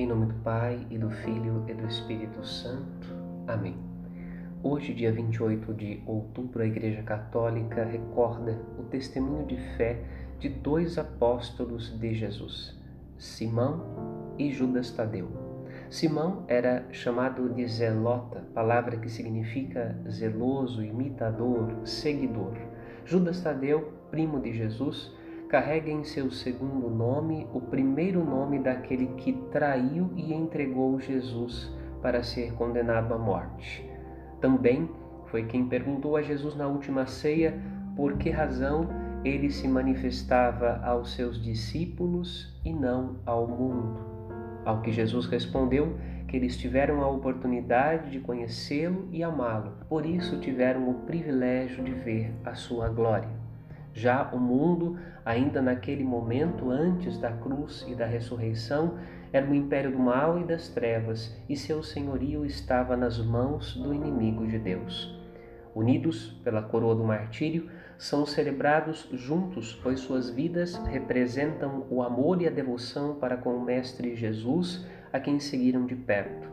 Em nome do Pai e do Filho e do Espírito Santo. Amém. Hoje, dia 28 de outubro, a Igreja Católica recorda o testemunho de fé de dois apóstolos de Jesus, Simão e Judas Tadeu. Simão era chamado de zelota, palavra que significa zeloso, imitador, seguidor. Judas Tadeu, primo de Jesus, carrega em seu segundo nome o primeiro nome daquele que traiu e entregou Jesus para ser condenado à morte. Também foi quem perguntou a Jesus na última ceia por que razão ele se manifestava aos seus discípulos e não ao mundo. Ao que Jesus respondeu que eles tiveram a oportunidade de conhecê-lo e amá-lo, por isso tiveram o privilégio de ver a sua glória. Já o mundo, ainda naquele momento antes da cruz e da ressurreição, era o império do mal e das trevas, e seu senhorio estava nas mãos do inimigo de Deus. Unidos pela coroa do martírio, são celebrados juntos, pois suas vidas representam o amor e a devoção para com o Mestre Jesus, a quem seguiram de perto.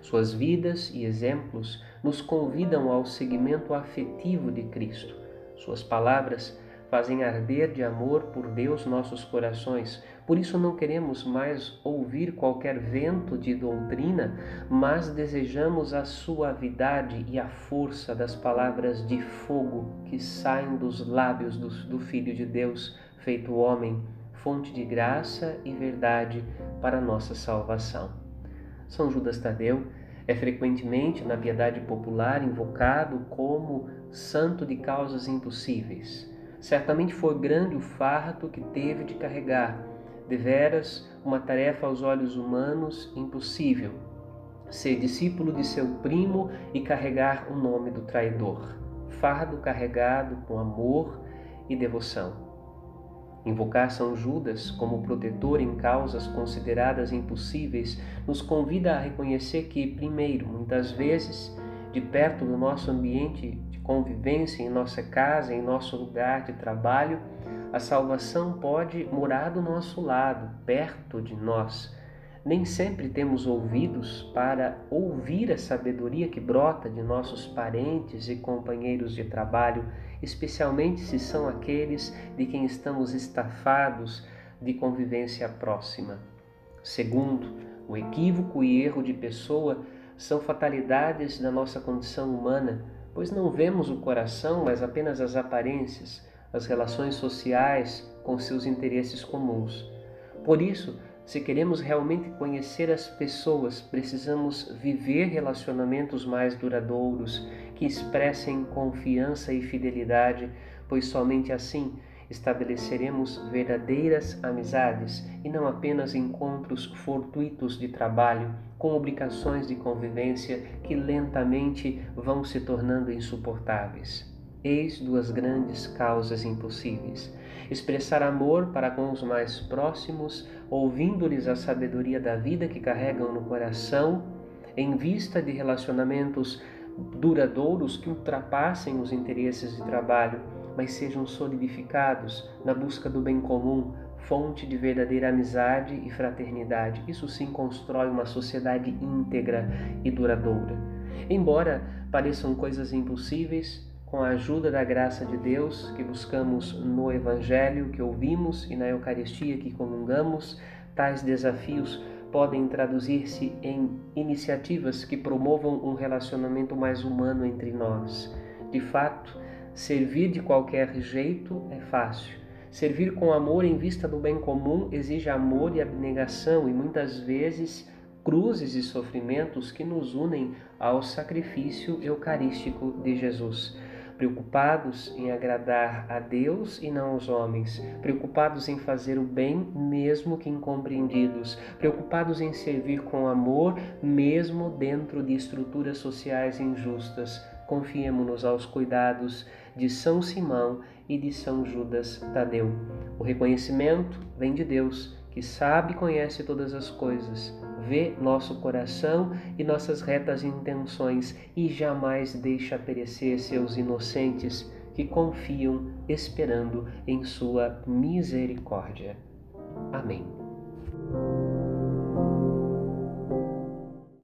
Suas vidas e exemplos nos convidam ao seguimento afetivo de Cristo. Suas palavras fazem arder de amor por Deus nossos corações. Por isso não queremos mais ouvir qualquer vento de doutrina, mas desejamos a suavidade e a força das palavras de fogo que saem dos lábios do, do Filho de Deus, feito homem, fonte de graça e verdade para nossa salvação. São Judas Tadeu é frequentemente na piedade popular invocado como santo de causas impossíveis. Certamente foi grande o fardo que teve de carregar, deveras uma tarefa aos olhos humanos impossível. Ser discípulo de seu primo e carregar o nome do traidor. Fardo carregado com amor e devoção. Invocar São Judas como protetor em causas consideradas impossíveis nos convida a reconhecer que, primeiro, muitas vezes, de perto do nosso ambiente convivência, em nossa casa, em nosso lugar de trabalho, a salvação pode morar do nosso lado, perto de nós. Nem sempre temos ouvidos para ouvir a sabedoria que brota de nossos parentes e companheiros de trabalho, especialmente se são aqueles de quem estamos estafados de convivência próxima. Segundo, o equívoco e erro de pessoa são fatalidades da nossa condição humana pois não vemos o coração, mas apenas as aparências, as relações sociais com seus interesses comuns. Por isso, se queremos realmente conhecer as pessoas, precisamos viver relacionamentos mais duradouros, que expressem confiança e fidelidade, pois somente assim estabeleceremos verdadeiras amizades e não apenas encontros fortuitos de trabalho com obrigações de convivência que lentamente vão se tornando insuportáveis. Eis duas grandes causas impossíveis: expressar amor para com os mais próximos, ouvindo-lhes a sabedoria da vida que carregam no coração, em vista de relacionamentos duradouros que ultrapassem os interesses de trabalho, mas sejam solidificados na busca do bem comum, fonte de verdadeira amizade e fraternidade. Isso sim constrói uma sociedade íntegra e duradoura. Embora pareçam coisas impossíveis, com a ajuda da graça de Deus que buscamos no Evangelho que ouvimos e na Eucaristia que comungamos, tais desafios podem traduzir-se em iniciativas que promovam um relacionamento mais humano entre nós. De fato, servir de qualquer jeito é fácil. Servir com amor em vista do bem comum exige amor e abnegação e muitas vezes cruzes e sofrimentos que nos unem ao sacrifício eucarístico de Jesus. Preocupados em agradar a Deus e não aos homens, preocupados em fazer o bem mesmo que incompreendidos, preocupados em servir com amor mesmo dentro de estruturas sociais injustas, confiemos-nos aos cuidados de São Simão e de São Judas Tadeu. O reconhecimento vem de Deus, que sabe e conhece todas as coisas, vê nosso coração e nossas retas intenções e jamais deixa perecer seus inocentes que confiam esperando em sua misericórdia. Amém.